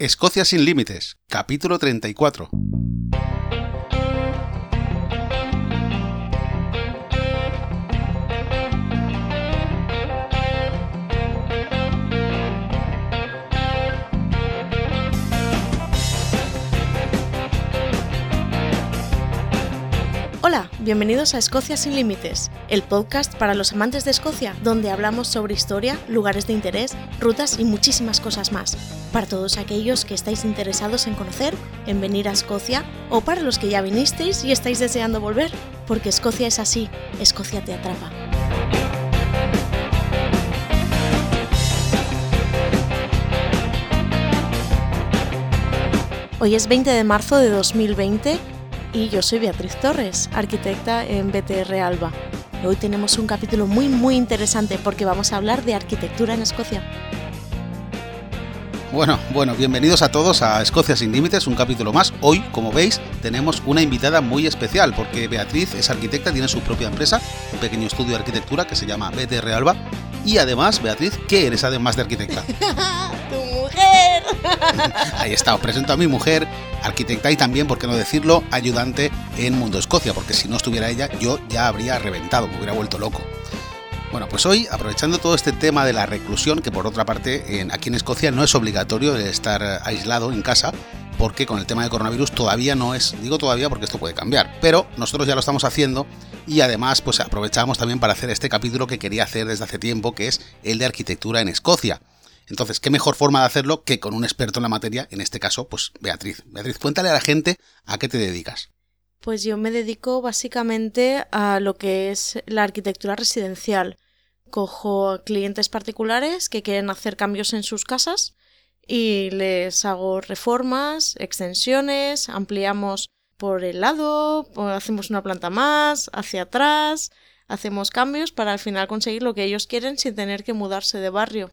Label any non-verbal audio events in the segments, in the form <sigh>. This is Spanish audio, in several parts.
Escocia sin límites, capítulo 34. Bienvenidos a Escocia sin Límites, el podcast para los amantes de Escocia, donde hablamos sobre historia, lugares de interés, rutas y muchísimas cosas más. Para todos aquellos que estáis interesados en conocer, en venir a Escocia, o para los que ya vinisteis y estáis deseando volver, porque Escocia es así, Escocia te atrapa. Hoy es 20 de marzo de 2020 y yo soy Beatriz Torres, arquitecta en BTR Alba. Hoy tenemos un capítulo muy muy interesante porque vamos a hablar de arquitectura en Escocia. Bueno, bueno, bienvenidos a todos a Escocia sin Límites, un capítulo más. Hoy, como veis, tenemos una invitada muy especial porque Beatriz es arquitecta, tiene su propia empresa, un pequeño estudio de arquitectura que se llama BTR Alba. Y además, Beatriz, ¿qué eres además de arquitecta? <laughs> <laughs> Ahí está, os presento a mi mujer, arquitecta y también, por qué no decirlo, ayudante en Mundo Escocia, porque si no estuviera ella, yo ya habría reventado, me hubiera vuelto loco. Bueno, pues hoy, aprovechando todo este tema de la reclusión, que por otra parte en, aquí en Escocia no es obligatorio estar aislado en casa, porque con el tema del coronavirus todavía no es, digo todavía porque esto puede cambiar, pero nosotros ya lo estamos haciendo y además pues aprovechamos también para hacer este capítulo que quería hacer desde hace tiempo, que es el de arquitectura en Escocia. Entonces, ¿qué mejor forma de hacerlo que con un experto en la materia, en este caso, pues Beatriz. Beatriz, cuéntale a la gente a qué te dedicas. Pues yo me dedico básicamente a lo que es la arquitectura residencial. Cojo clientes particulares que quieren hacer cambios en sus casas y les hago reformas, extensiones, ampliamos por el lado, hacemos una planta más, hacia atrás, hacemos cambios para al final conseguir lo que ellos quieren sin tener que mudarse de barrio.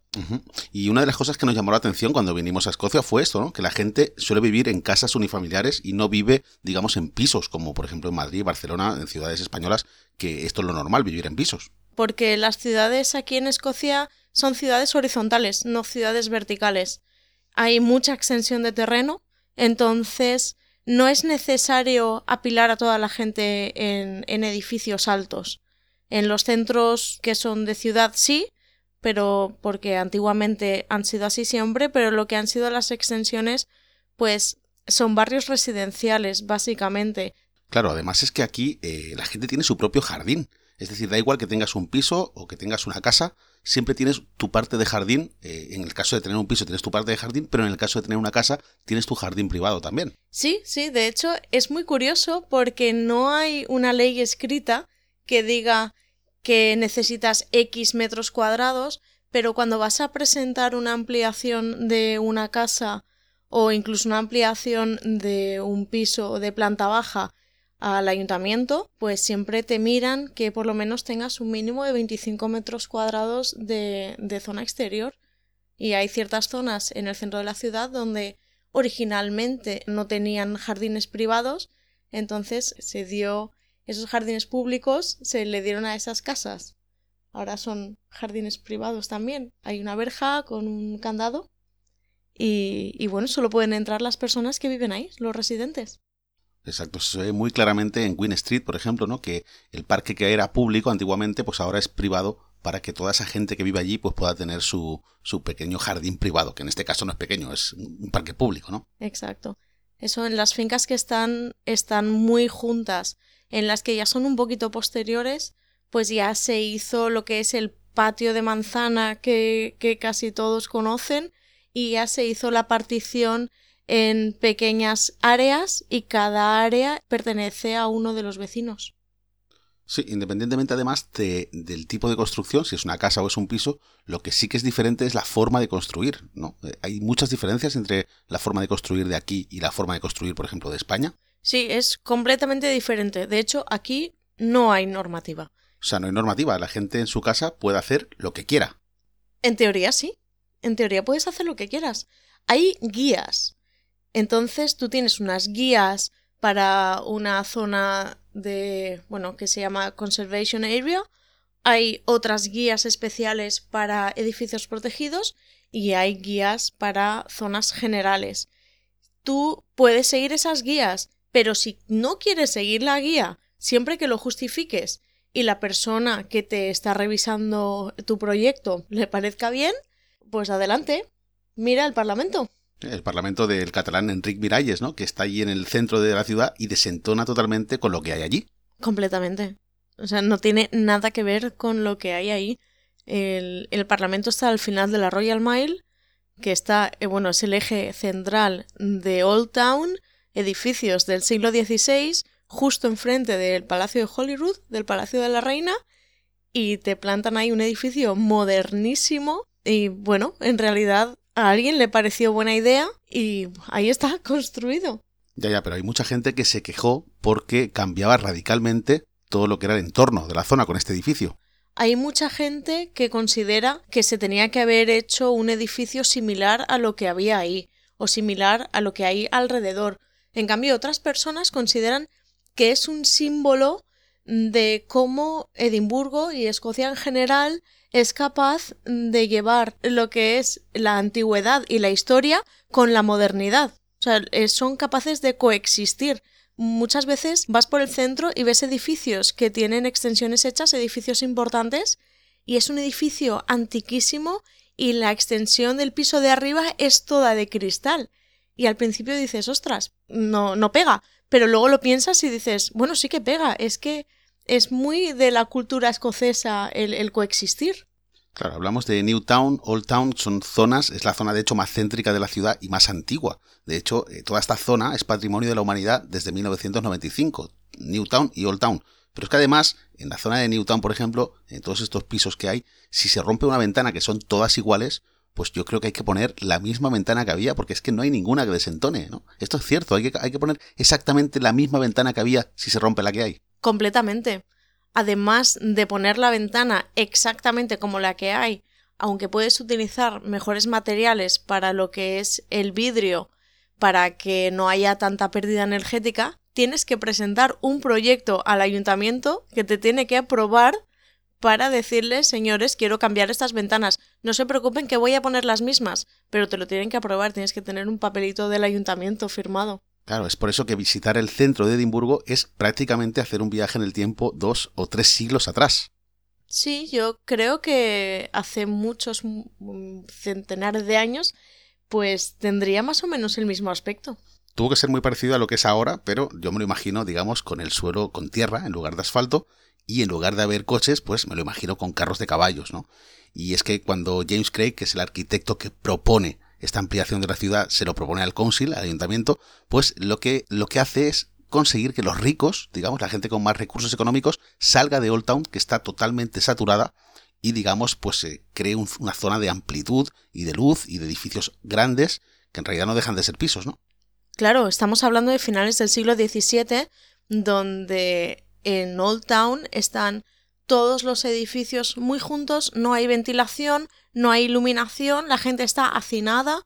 Y una de las cosas que nos llamó la atención cuando vinimos a Escocia fue esto, ¿no? Que la gente suele vivir en casas unifamiliares y no vive, digamos, en pisos, como por ejemplo en Madrid, Barcelona, en ciudades españolas, que esto es lo normal, vivir en pisos. Porque las ciudades aquí en Escocia son ciudades horizontales, no ciudades verticales. Hay mucha extensión de terreno, entonces no es necesario apilar a toda la gente en, en edificios altos. En los centros que son de ciudad sí, pero porque antiguamente han sido así siempre, pero lo que han sido las extensiones, pues son barrios residenciales, básicamente. Claro, además es que aquí eh, la gente tiene su propio jardín. Es decir, da igual que tengas un piso o que tengas una casa, siempre tienes tu parte de jardín. Eh, en el caso de tener un piso tienes tu parte de jardín, pero en el caso de tener una casa tienes tu jardín privado también. Sí, sí, de hecho es muy curioso porque no hay una ley escrita que diga que necesitas X metros cuadrados, pero cuando vas a presentar una ampliación de una casa o incluso una ampliación de un piso de planta baja al ayuntamiento, pues siempre te miran que por lo menos tengas un mínimo de 25 metros cuadrados de, de zona exterior. Y hay ciertas zonas en el centro de la ciudad donde originalmente no tenían jardines privados, entonces se dio esos jardines públicos, se le dieron a esas casas. Ahora son jardines privados también. Hay una verja con un candado y, y bueno, solo pueden entrar las personas que viven ahí, los residentes. Exacto, se ve muy claramente en Queen Street, por ejemplo, ¿no? Que el parque que era público antiguamente, pues ahora es privado para que toda esa gente que vive allí pues pueda tener su, su pequeño jardín privado, que en este caso no es pequeño, es un parque público, ¿no? Exacto. Eso en las fincas que están, están muy juntas, en las que ya son un poquito posteriores, pues ya se hizo lo que es el patio de manzana que, que casi todos conocen y ya se hizo la partición en pequeñas áreas y cada área pertenece a uno de los vecinos. Sí, independientemente además de, del tipo de construcción, si es una casa o es un piso, lo que sí que es diferente es la forma de construir, ¿no? Eh, Hay muchas diferencias entre la forma de construir de aquí y la forma de construir, por ejemplo, de España. Sí, es completamente diferente. De hecho, aquí no hay normativa. O sea, no hay normativa, la gente en su casa puede hacer lo que quiera. En teoría sí. En teoría puedes hacer lo que quieras. Hay guías. Entonces tú tienes unas guías para una zona de, bueno, que se llama Conservation Area. Hay otras guías especiales para edificios protegidos y hay guías para zonas generales. Tú puedes seguir esas guías, pero si no quieres seguir la guía, siempre que lo justifiques y la persona que te está revisando tu proyecto le parezca bien, pues adelante, mira el Parlamento. El Parlamento del catalán Enric Miralles, ¿no? Que está allí en el centro de la ciudad y desentona totalmente con lo que hay allí. Completamente. O sea, no tiene nada que ver con lo que hay ahí. El, el Parlamento está al final de la Royal Mile, que está, eh, bueno, es el eje central de Old Town, edificios del siglo XVI, justo enfrente del Palacio de Holyrood, del Palacio de la Reina, y te plantan ahí un edificio modernísimo y bueno, en realidad a alguien le pareció buena idea y ahí está <laughs> construido. Ya, ya, pero hay mucha gente que se quejó porque cambiaba radicalmente todo lo que era el entorno de la zona con este edificio. Hay mucha gente que considera que se tenía que haber hecho un edificio similar a lo que había ahí, o similar a lo que hay alrededor. En cambio, otras personas consideran que es un símbolo de cómo Edimburgo y Escocia en general es capaz de llevar lo que es la antigüedad y la historia con la modernidad. O sea, eh, son capaces de coexistir. Muchas veces vas por el centro y ves edificios que tienen extensiones hechas, edificios importantes, y es un edificio antiquísimo y la extensión del piso de arriba es toda de cristal. Y al principio dices, ostras, no, no pega. Pero luego lo piensas y dices, bueno, sí que pega. Es que es muy de la cultura escocesa el, coexistir. Claro, hablamos de Newtown, Old Town, son zonas, es la zona de hecho más céntrica de la ciudad y más antigua. De hecho, eh, toda esta zona es patrimonio de la humanidad desde 1995, Newtown y Old Town. Pero es que además, en la zona de Newtown, por ejemplo, en todos estos pisos que hay, si se rompe una ventana que son todas iguales, pues yo creo que hay que poner la misma ventana que había, porque es que no hay ninguna que desentone, ¿no? Esto es cierto, hay que, hay que poner exactamente la misma ventana que había si se rompe la que hay. Completamente. Además de poner la ventana exactamente como la que hay, aunque puedes utilizar mejores materiales para lo que es el vidrio, para que no haya tanta pérdida energética, tienes que presentar un proyecto al ayuntamiento que te tiene que aprobar para decirles, señores, quiero cambiar estas ventanas. No se preocupen que voy a poner las mismas, pero te lo tienen que aprobar, tienes que tener un papelito del ayuntamiento firmado. Claro, es por eso que visitar el centro de Edimburgo es prácticamente hacer un viaje en el tiempo dos o tres siglos atrás. Sí, yo creo que hace muchos centenares de años, pues tendría más o menos el mismo aspecto. Tuvo que ser muy parecido a lo que es ahora, pero yo me lo imagino, digamos, con el suelo con tierra en lugar de asfalto y en lugar de haber coches, pues me lo imagino con carros de caballos, ¿no? Y es que cuando James Craig, que es el arquitecto que propone esta ampliación de la ciudad, se lo propone al council, al ayuntamiento, pues lo que, lo que hace es conseguir que los ricos, digamos, la gente con más recursos económicos, salga de Old Town, que está totalmente saturada, y digamos, pues se cree una zona de amplitud y de luz y de edificios grandes, que en realidad no dejan de ser pisos, ¿no? Claro, estamos hablando de finales del siglo XVII, donde en Old Town están todos los edificios muy juntos, no hay ventilación, no hay iluminación, la gente está hacinada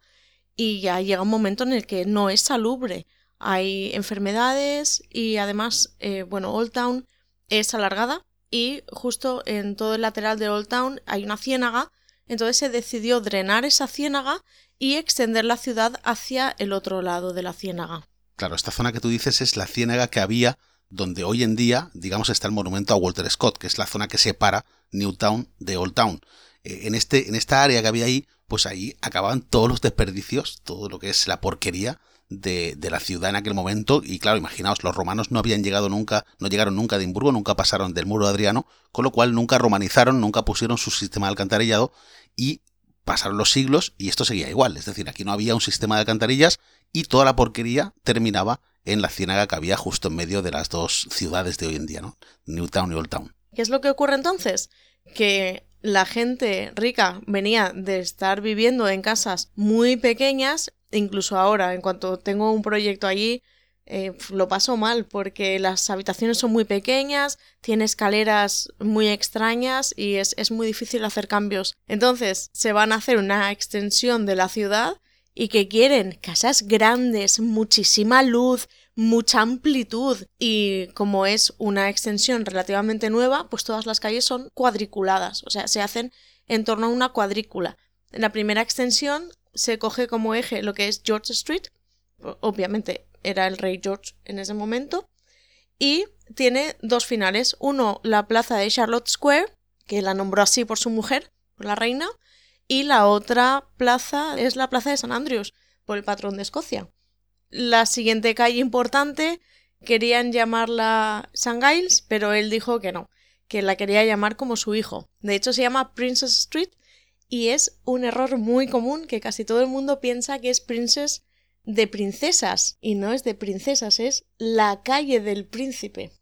y ya llega un momento en el que no es salubre. Hay enfermedades y además, eh, bueno, Old Town es alargada y justo en todo el lateral de Old Town hay una ciénaga, entonces se decidió drenar esa ciénaga y extender la ciudad hacia el otro lado de la ciénaga. Claro, esta zona que tú dices es la ciénaga que había donde hoy en día, digamos, está el monumento a Walter Scott, que es la zona que separa Newtown de Old Town. Eh, en, este, en esta área que había ahí, pues ahí acababan todos los desperdicios, todo lo que es la porquería de, de, la ciudad en aquel momento. Y claro, imaginaos, los romanos no habían llegado nunca, no llegaron nunca a Edimburgo, nunca pasaron del muro de Adriano, con lo cual nunca romanizaron, nunca pusieron su sistema de alcantarillado y pasaron los siglos y esto seguía igual. Es decir, aquí no había un sistema de alcantarillas y toda la porquería terminaba en la ciénaga que había justo en medio de las dos ciudades de hoy en día, ¿no? Newtown y Old Town. ¿Qué es lo que ocurre entonces? Que la gente rica venía de estar viviendo en casas muy pequeñas, incluso ahora, en cuanto tengo un proyecto allí, eh, lo paso mal porque las habitaciones son muy pequeñas, tiene escaleras muy extrañas y es, es muy difícil hacer cambios. Entonces se van a hacer una extensión de la ciudad y que quieren casas grandes, muchísima luz, mucha amplitud y como es una extensión relativamente nueva, pues todas las calles son cuadriculadas, o sea, se hacen en torno a una cuadrícula. En la primera extensión se coge como eje lo que es George Street, obviamente era el rey George en ese momento, y tiene dos finales. Uno, la plaza de Charlotte Square, que la nombró así por su mujer, por la reina, y la otra plaza es la plaza de San Andrews, por el patrón de Escocia. La siguiente calle importante querían llamarla St. Giles, pero él dijo que no, que la quería llamar como su hijo. De hecho, se llama Princess Street y es un error muy común que casi todo el mundo piensa que es Princess de princesas y no es de princesas, es la calle del príncipe.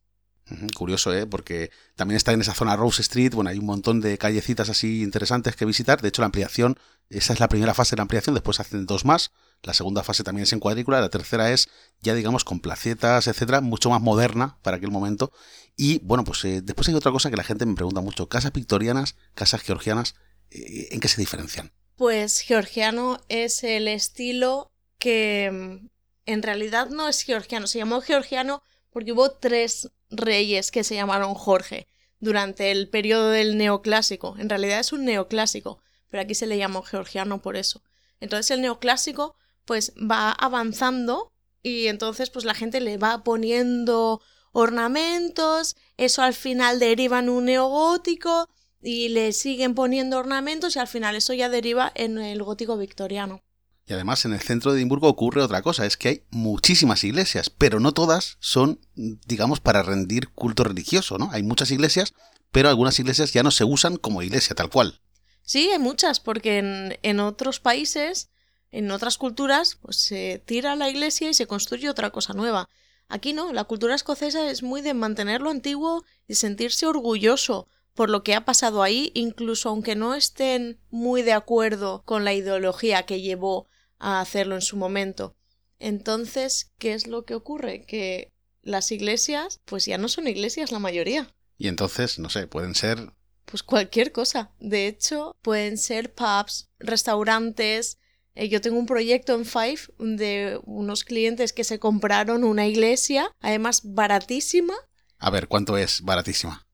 Curioso, ¿eh? Porque también está en esa zona Rose Street, bueno, hay un montón de callecitas así interesantes que visitar. De hecho, la ampliación, esa es la primera fase de la ampliación, después hacen dos más. La segunda fase también es en cuadrícula, la tercera es ya digamos con placetas, etcétera, mucho más moderna para aquel momento. Y bueno, pues eh, después hay otra cosa que la gente me pregunta mucho, casas victorianas, casas georgianas, eh, ¿en qué se diferencian? Pues georgiano es el estilo que mm, en realidad no es georgiano, se llamó georgiano porque hubo tres reyes que se llamaron Jorge durante el periodo del neoclásico. En realidad es un neoclásico, pero aquí se le llamó georgiano por eso. Entonces el neoclásico pues va avanzando y entonces pues la gente le va poniendo ornamentos, eso al final deriva en un neogótico y le siguen poniendo ornamentos y al final eso ya deriva en el gótico victoriano. Y además en el centro de Edimburgo ocurre otra cosa, es que hay muchísimas iglesias, pero no todas son, digamos, para rendir culto religioso, ¿no? Hay muchas iglesias, pero algunas iglesias ya no se usan como iglesia tal cual. Sí, hay muchas, porque en, otros países, en otras culturas, pues se tira la iglesia y se construye otra cosa nueva. Aquí no, la cultura escocesa es muy de mantener lo antiguo y sentirse orgulloso por lo que ha pasado ahí, incluso aunque no estén muy de acuerdo con la ideología que llevó a hacerlo en su momento. Entonces, ¿qué es lo que ocurre? Que las iglesias, pues ya no son iglesias la mayoría. Y entonces, no sé, pueden ser... Pues cualquier cosa. De hecho, pueden ser pubs, restaurantes. Eh, yo tengo un proyecto en Five de unos clientes que se compraron una iglesia, además baratísima. A ver, ¿cuánto es baratísima?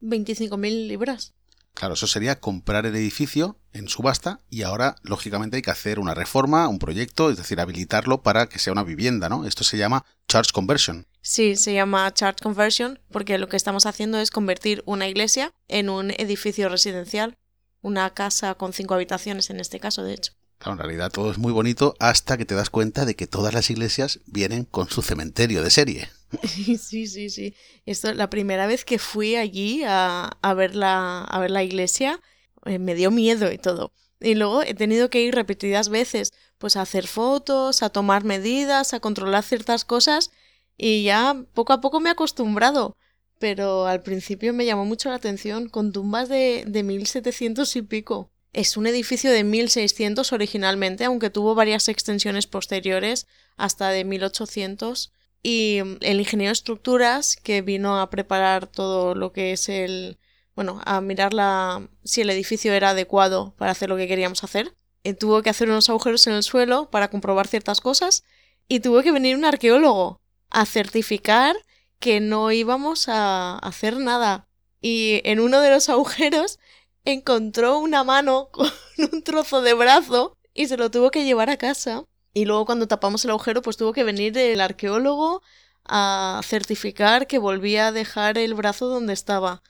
25.000 libras. Claro, eso sería comprar el edificio en subasta y ahora, lógicamente, hay que hacer una reforma, un proyecto, es decir, habilitarlo para que sea una vivienda, ¿no? Esto se llama charge conversion. Sí, se llama charge conversion porque lo que estamos haciendo es convertir una iglesia en un edificio residencial, una casa con cinco habitaciones en este caso, de hecho. En realidad todo es muy bonito hasta que te das cuenta de que todas las iglesias vienen con su cementerio de serie. <laughs> Sí, sí, sí. Esto, la primera vez que fui allí a, a, ver, la, a ver la iglesia, eh, me dio miedo y todo. Y luego he tenido que ir repetidas veces, pues a hacer fotos, a tomar medidas, a controlar ciertas cosas, y ya poco a poco me he acostumbrado. Pero al principio me llamó mucho la atención, con tumbas de, de 1700 y pico. Es un edificio de 1600 originalmente, aunque tuvo varias extensiones posteriores hasta de 1800 y el ingeniero de estructuras que vino a preparar todo lo que es el bueno a mirar la, si el edificio era adecuado para hacer lo que queríamos hacer eh, tuvo que hacer unos agujeros en el suelo para comprobar ciertas cosas y tuvo que venir un arqueólogo a certificar que no íbamos a hacer nada. Y en uno de los <laughs> agujeros encontró una mano <laughs> con un trozo de brazo y se lo tuvo que llevar a casa y luego cuando tapamos el agujero, pues tuvo que venir el arqueólogo a certificar que volvía a dejar el brazo donde estaba.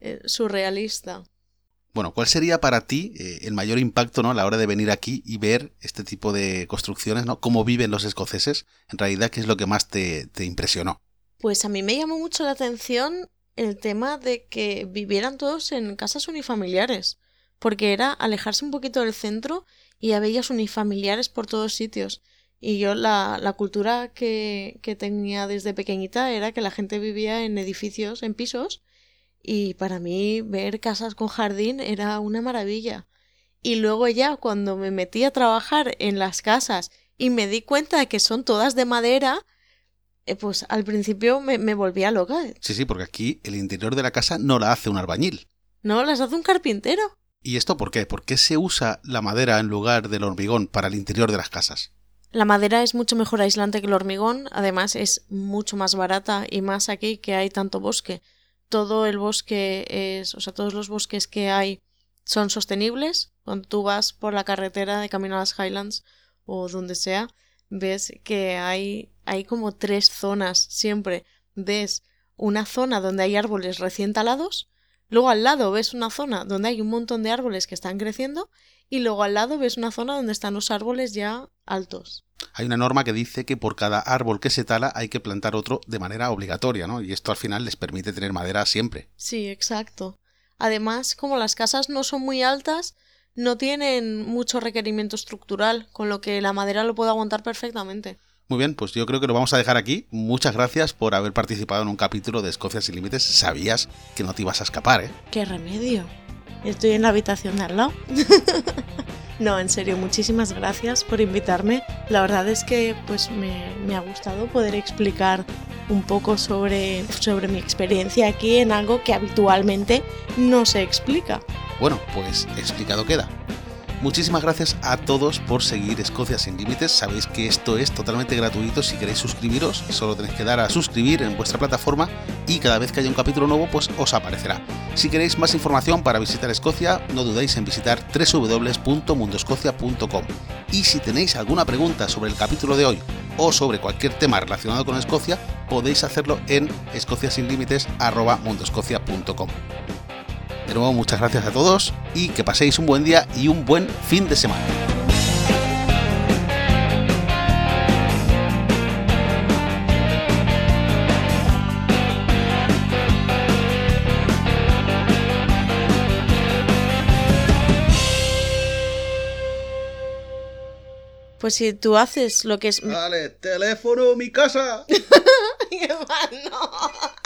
Eh, surrealista. Bueno, ¿cuál sería para ti eh, el mayor impacto ¿no? a la hora de venir aquí y ver este tipo de construcciones, ¿no? cómo viven los escoceses? En realidad, ¿qué es lo que más te, te impresionó? Pues a mí me llamó mucho la atención el tema de que vivieran todos en casas unifamiliares, porque era alejarse un poquito del centro y había unifamiliares por todos sitios. Y yo la, la cultura que, que tenía desde pequeñita era que la gente vivía en edificios, en pisos, y para mí ver casas con jardín era una maravilla. Y luego ya cuando me metí a trabajar en las casas y me di cuenta de que son todas de madera, eh, pues al principio me, me volvía loca. Sí, sí, porque aquí el interior de la casa no la hace un albañil. No, las hace un carpintero. ¿Y esto por qué? ¿Por qué se usa la madera en lugar del hormigón para el interior de las casas? La madera es mucho mejor aislante que el hormigón, además es mucho más barata y más aquí que hay tanto bosque. Todo el bosque es, o sea, todos los bosques que hay son sostenibles, Cuando tú vas por la carretera de camino a las Highlands o donde sea, ves que hay, hay como tres zonas siempre. Ves una zona donde hay árboles recién talados, luego al lado ves una zona donde hay un montón de árboles que están creciendo y luego al lado ves una zona donde están los árboles ya altos. Hay una norma que dice que por cada árbol que se tala hay que plantar otro de manera obligatoria, ¿no? Y esto al final les permite tener madera siempre. Sí, exacto. Además, como las casas no son muy altas, no tienen mucho requerimiento estructural, con lo que la madera lo puede aguantar perfectamente. Muy bien, pues yo creo que lo vamos a dejar aquí. Muchas gracias por haber participado en un capítulo de Escocia sin límites. Sabías que no te ibas a escapar, ¿eh? ¡Qué remedio! Estoy en la habitación de al lado. <laughs> no, en serio, muchísimas gracias por invitarme. La verdad es que pues me, me ha gustado poder explicar un poco sobre, sobre mi experiencia aquí en algo que habitualmente no se explica. Bueno, pues explicado queda. Muchísimas gracias a todos por seguir Escocia sin límites. Sabéis que esto es totalmente gratuito. Si queréis suscribiros, solo tenéis que dar a suscribir en vuestra plataforma y cada vez que haya un capítulo nuevo, pues os aparecerá. Si queréis más información para visitar Escocia, no dudéis en visitar www.mundoscocia.com. Y si tenéis alguna pregunta sobre el capítulo de hoy o sobre cualquier tema relacionado con Escocia, podéis hacerlo en escociasinlímites.mundoscocia.com. De nuevo, muchas gracias a todos y que paséis un buen día y un buen fin de semana. Pues si tú haces lo que es... Vale, teléfono, mi casa. <laughs> ¡Qué mal, no!